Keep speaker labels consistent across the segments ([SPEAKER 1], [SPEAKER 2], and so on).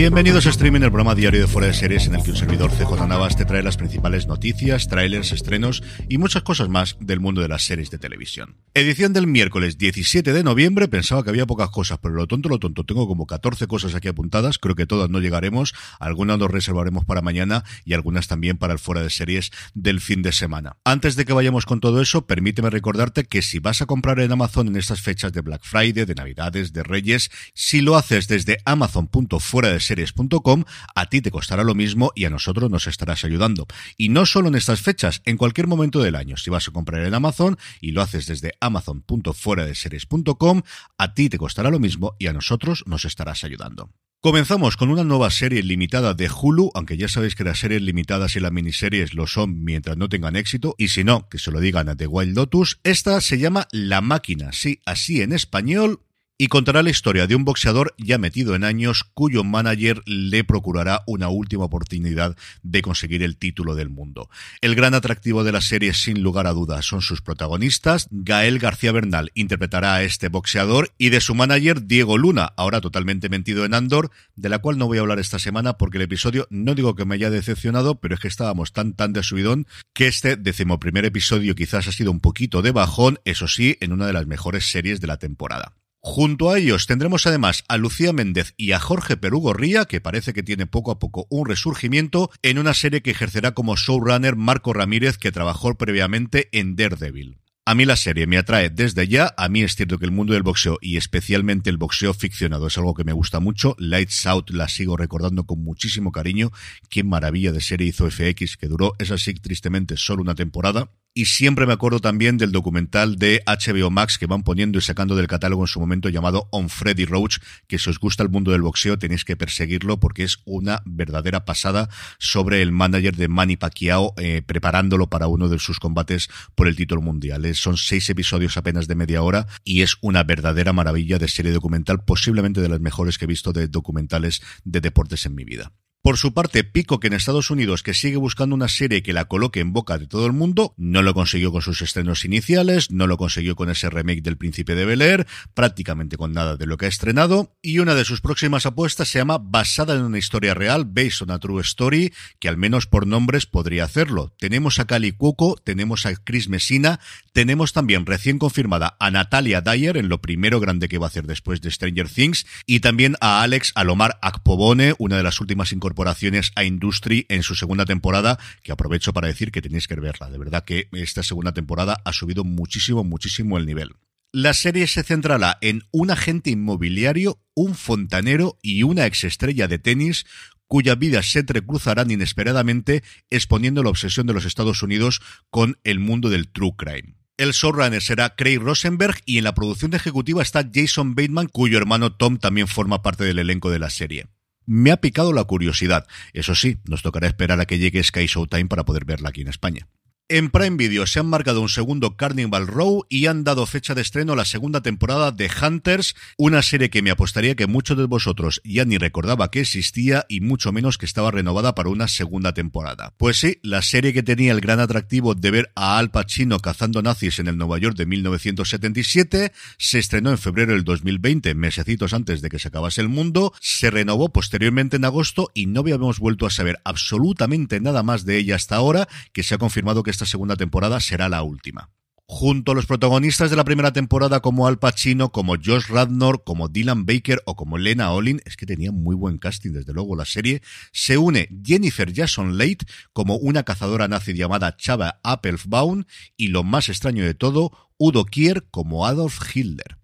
[SPEAKER 1] Bienvenidos a Streaming, el programa diario de Fuera de Series en el que un servidor CJ Navas te trae las principales noticias, trailers, estrenos y muchas cosas más del mundo de las series de televisión. Edición del miércoles 17 de noviembre, pensaba que había pocas cosas, pero lo tonto, lo tonto, tengo como 14 cosas aquí apuntadas, creo que todas no llegaremos, algunas nos reservaremos para mañana y algunas también para el Fuera de Series del fin de semana. Antes de que vayamos con todo eso, permíteme recordarte que si vas a comprar en Amazon en estas fechas de Black Friday, de Navidades, de Reyes, si lo haces desde Amazon.fuera de series.com, a ti te costará lo mismo y a nosotros nos estarás ayudando. Y no solo en estas fechas, en cualquier momento del año. Si vas a comprar en Amazon y lo haces desde amazon.fueradeseries.com, a ti te costará lo mismo y a nosotros nos estarás ayudando. Comenzamos con una nueva serie limitada de Hulu, aunque ya sabéis que las series limitadas y las miniseries lo son mientras no tengan éxito, y si no, que se lo digan a The Wild Lotus. Esta se llama La Máquina, sí, así en español, y contará la historia de un boxeador ya metido en años cuyo manager le procurará una última oportunidad de conseguir el título del mundo. El gran atractivo de la serie, sin lugar a dudas, son sus protagonistas. Gael García Bernal interpretará a este boxeador y de su manager Diego Luna, ahora totalmente metido en Andor, de la cual no voy a hablar esta semana porque el episodio no digo que me haya decepcionado, pero es que estábamos tan tan de subidón que este decimoprimer episodio quizás ha sido un poquito de bajón, eso sí, en una de las mejores series de la temporada. Junto a ellos tendremos además a Lucía Méndez y a Jorge Perugorría, que parece que tiene poco a poco un resurgimiento, en una serie que ejercerá como showrunner Marco Ramírez, que trabajó previamente en Daredevil. A mí la serie me atrae desde ya. A mí es cierto que el mundo del boxeo y especialmente el boxeo ficcionado es algo que me gusta mucho. Lights Out la sigo recordando con muchísimo cariño. Qué maravilla de serie hizo FX, que duró, es así, tristemente, solo una temporada. Y siempre me acuerdo también del documental de HBO Max que van poniendo y sacando del catálogo en su momento llamado On Freddy Roach, que si os gusta el mundo del boxeo tenéis que perseguirlo porque es una verdadera pasada sobre el manager de Manny Pacquiao eh, preparándolo para uno de sus combates por el título mundial. son seis episodios apenas de media hora y es una verdadera maravilla de serie documental, posiblemente de las mejores que he visto de documentales de deportes en mi vida. Por su parte, Pico, que en Estados Unidos que sigue buscando una serie que la coloque en boca de todo el mundo, no lo consiguió con sus estrenos iniciales, no lo consiguió con ese remake del Príncipe de Bel Air, prácticamente con nada de lo que ha estrenado, y una de sus próximas apuestas se llama Basada en una historia real, Based on a True Story, que al menos por nombres podría hacerlo. Tenemos a Cali Cuoco, tenemos a Chris Messina, tenemos también recién confirmada a Natalia Dyer en lo primero grande que va a hacer después de Stranger Things, y también a Alex Alomar Akpobone, una de las últimas incorporaciones incorporaciones a Industry en su segunda temporada, que aprovecho para decir que tenéis que verla. De verdad que esta segunda temporada ha subido muchísimo, muchísimo el nivel. La serie se centrará en un agente inmobiliario, un fontanero y una exestrella de tenis cuya vida se entrecruzarán inesperadamente exponiendo la obsesión de los Estados Unidos con el mundo del true crime. El showrunner será Craig Rosenberg y en la producción ejecutiva está Jason Bateman, cuyo hermano Tom también forma parte del elenco de la serie me ha picado la curiosidad. Eso sí, nos tocará esperar a que llegue Sky Showtime para poder verla aquí en España. En Prime Video se han marcado un segundo Carnival Row y han dado fecha de estreno a la segunda temporada de Hunters, una serie que me apostaría que muchos de vosotros ya ni recordaba que existía y mucho menos que estaba renovada para una segunda temporada. Pues sí, la serie que tenía el gran atractivo de ver a Al Pacino cazando nazis en el Nueva York de 1977 se estrenó en febrero del 2020, mesecitos antes de que se acabase el mundo, se renovó posteriormente en agosto y no habíamos vuelto a saber absolutamente nada más de ella hasta ahora, que se ha confirmado que esta segunda temporada será la última. Junto a los protagonistas de la primera temporada como Al Pacino, como Josh Radnor, como Dylan Baker o como Lena Olin, es que tenía muy buen casting desde luego la serie, se une Jennifer Jason Leigh como una cazadora nazi llamada Chava Applebaum y lo más extraño de todo, Udo Kier como Adolf Hitler.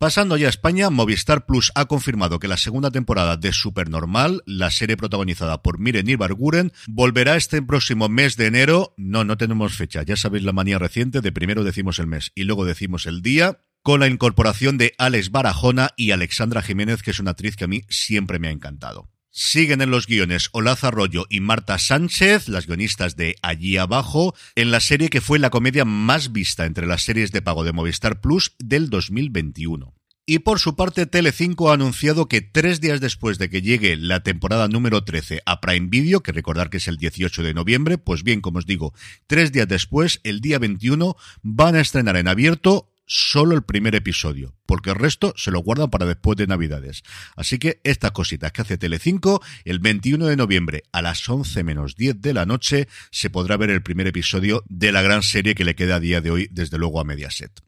[SPEAKER 1] Pasando ya a España, Movistar Plus ha confirmado que la segunda temporada de Supernormal, la serie protagonizada por Miren Ibarguren, volverá este próximo mes de enero. No, no tenemos fecha, ya sabéis la manía reciente de primero decimos el mes y luego decimos el día, con la incorporación de Alex Barajona y Alexandra Jiménez, que es una actriz que a mí siempre me ha encantado. Siguen en los guiones Olaza Arroyo y Marta Sánchez, las guionistas de Allí Abajo, en la serie que fue la comedia más vista entre las series de pago de Movistar Plus del 2021. Y por su parte, Telecinco ha anunciado que tres días después de que llegue la temporada número 13 a Prime Video, que recordar que es el 18 de noviembre, pues bien, como os digo, tres días después, el día 21, van a estrenar en abierto solo el primer episodio, porque el resto se lo guardan para después de Navidades. Así que estas cositas que hace Telecinco, el 21 de noviembre a las 11 menos 10 de la noche se podrá ver el primer episodio de la gran serie que le queda a día de hoy, desde luego a Mediaset.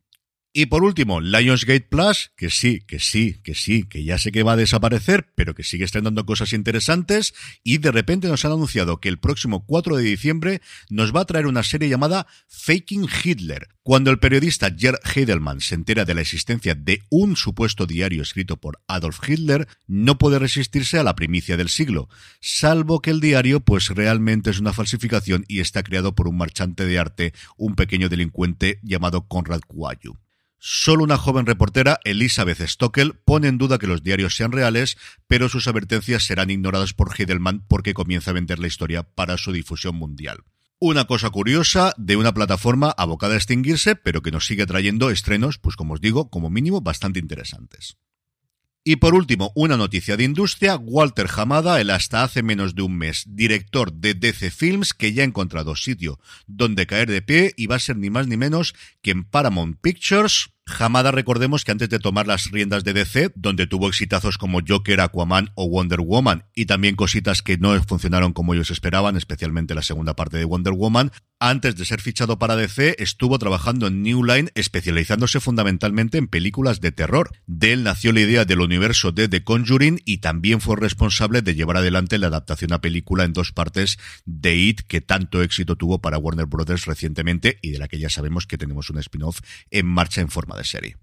[SPEAKER 1] Y por último, Lionsgate Plus, que sí, que sí, que sí, que ya sé que va a desaparecer, pero que sigue estrenando cosas interesantes, y de repente nos han anunciado que el próximo 4 de diciembre nos va a traer una serie llamada Faking Hitler. Cuando el periodista Gerd Heidelman se entera de la existencia de un supuesto diario escrito por Adolf Hitler, no puede resistirse a la primicia del siglo, salvo que el diario pues realmente es una falsificación y está creado por un marchante de arte, un pequeño delincuente llamado Konrad Kuayu. Solo una joven reportera, Elizabeth Stockel, pone en duda que los diarios sean reales, pero sus advertencias serán ignoradas por Heidelman porque comienza a vender la historia para su difusión mundial. Una cosa curiosa de una plataforma abocada a extinguirse, pero que nos sigue trayendo estrenos, pues como os digo, como mínimo bastante interesantes. Y por último, una noticia de industria, Walter Hamada, el hasta hace menos de un mes director de DC Films, que ya ha encontrado sitio donde caer de pie y va a ser ni más ni menos que en Paramount Pictures, Hamada, recordemos que antes de tomar las riendas de DC, donde tuvo exitazos como Joker, Aquaman o Wonder Woman, y también cositas que no funcionaron como ellos esperaban, especialmente la segunda parte de Wonder Woman, antes de ser fichado para DC, estuvo trabajando en New Line, especializándose fundamentalmente en películas de terror. De él nació la idea del universo de The Conjuring y también fue responsable de llevar adelante la adaptación a película en dos partes de It, que tanto éxito tuvo para Warner Brothers recientemente y de la que ya sabemos que tenemos un spin-off en marcha en forma de serie.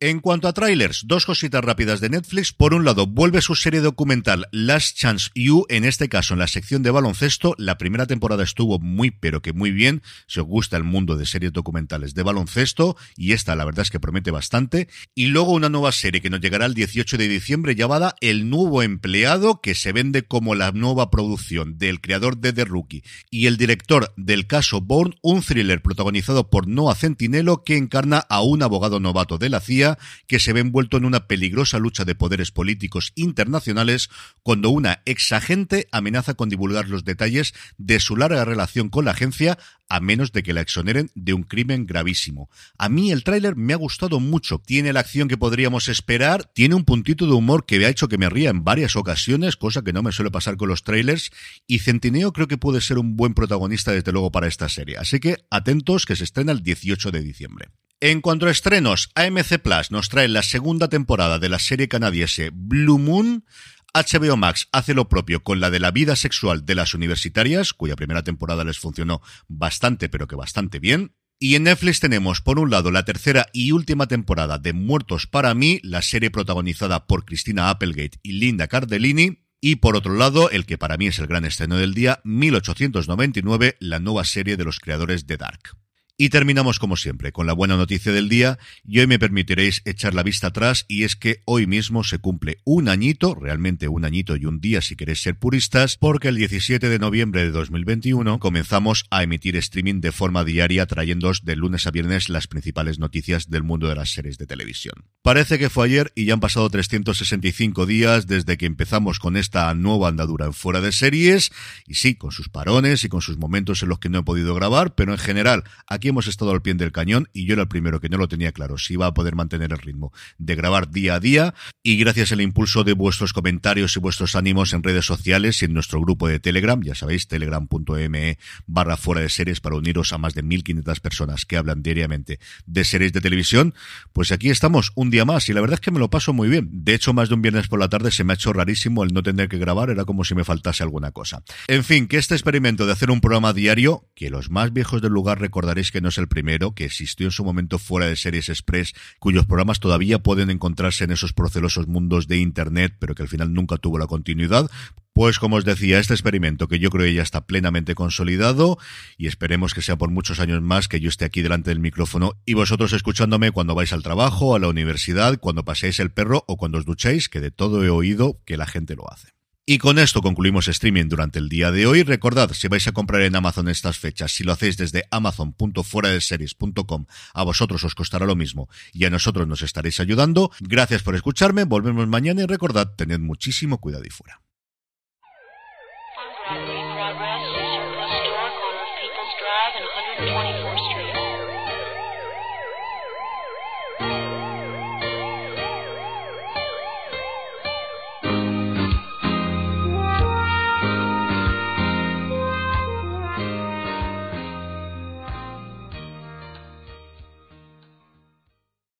[SPEAKER 1] En cuanto a trailers, dos cositas rápidas de Netflix. Por un lado, vuelve su serie documental Last Chance You, en este caso en la sección de baloncesto. La primera temporada estuvo muy, pero que muy bien. Si os gusta el mundo de series documentales de baloncesto, y esta la verdad es que promete bastante. Y luego una nueva serie que nos llegará el 18 de diciembre llamada El Nuevo Empleado, que se vende como la nueva producción del creador de The Rookie y el director del caso Bourne, un thriller protagonizado por Noah Centinelo que encarna a un abogado novato de la CIA que se ve envuelto en una peligrosa lucha de poderes políticos internacionales cuando una ex agente amenaza con divulgar los detalles de su larga relación con la agencia a menos de que la exoneren de un crimen gravísimo. A mí el tráiler me ha gustado mucho. Tiene la acción que podríamos esperar, tiene un puntito de humor que me ha hecho que me ría en varias ocasiones, cosa que no me suele pasar con los trailers, y Centineo creo que puede ser un buen protagonista desde luego para esta serie. Así que atentos que se estrena el 18 de diciembre. En cuanto a estrenos, AMC Plus nos trae la segunda temporada de la serie canadiense Blue Moon. HBO Max hace lo propio con la de la vida sexual de las universitarias, cuya primera temporada les funcionó bastante, pero que bastante bien. Y en Netflix tenemos, por un lado, la tercera y última temporada de Muertos para mí, la serie protagonizada por Cristina Applegate y Linda Cardellini. Y por otro lado, el que para mí es el gran estreno del día, 1899, la nueva serie de los creadores de Dark. Y terminamos como siempre con la buena noticia del día y hoy me permitiréis echar la vista atrás y es que hoy mismo se cumple un añito, realmente un añito y un día si queréis ser puristas, porque el 17 de noviembre de 2021 comenzamos a emitir streaming de forma diaria trayéndoos de lunes a viernes las principales noticias del mundo de las series de televisión. Parece que fue ayer y ya han pasado 365 días desde que empezamos con esta nueva andadura en fuera de series y sí, con sus parones y con sus momentos en los que no he podido grabar, pero en general aquí hemos estado al pie del cañón y yo era el primero que no lo tenía claro si iba a poder mantener el ritmo de grabar día a día y gracias al impulso de vuestros comentarios y vuestros ánimos en redes sociales y en nuestro grupo de Telegram, ya sabéis, telegram.me barra fuera de series para uniros a más de 1500 personas que hablan diariamente de series de televisión, pues aquí estamos un día más y la verdad es que me lo paso muy bien. De hecho, más de un viernes por la tarde se me ha hecho rarísimo el no tener que grabar, era como si me faltase alguna cosa. En fin, que este experimento de hacer un programa diario, que los más viejos del lugar recordaréis que no es el primero, que existió en su momento fuera de Series Express, cuyos programas todavía pueden encontrarse en esos procelosos mundos de Internet, pero que al final nunca tuvo la continuidad. Pues como os decía, este experimento que yo creo que ya está plenamente consolidado y esperemos que sea por muchos años más que yo esté aquí delante del micrófono y vosotros escuchándome cuando vais al trabajo, a la universidad, cuando paseáis el perro o cuando os duchéis, que de todo he oído que la gente lo hace. Y con esto concluimos streaming durante el día de hoy. Recordad, si vais a comprar en Amazon estas fechas, si lo hacéis desde amazon.fueradeseries.com, a vosotros os costará lo mismo y a nosotros nos estaréis ayudando. Gracias por escucharme, volvemos mañana y recordad, tened muchísimo cuidado y fuera.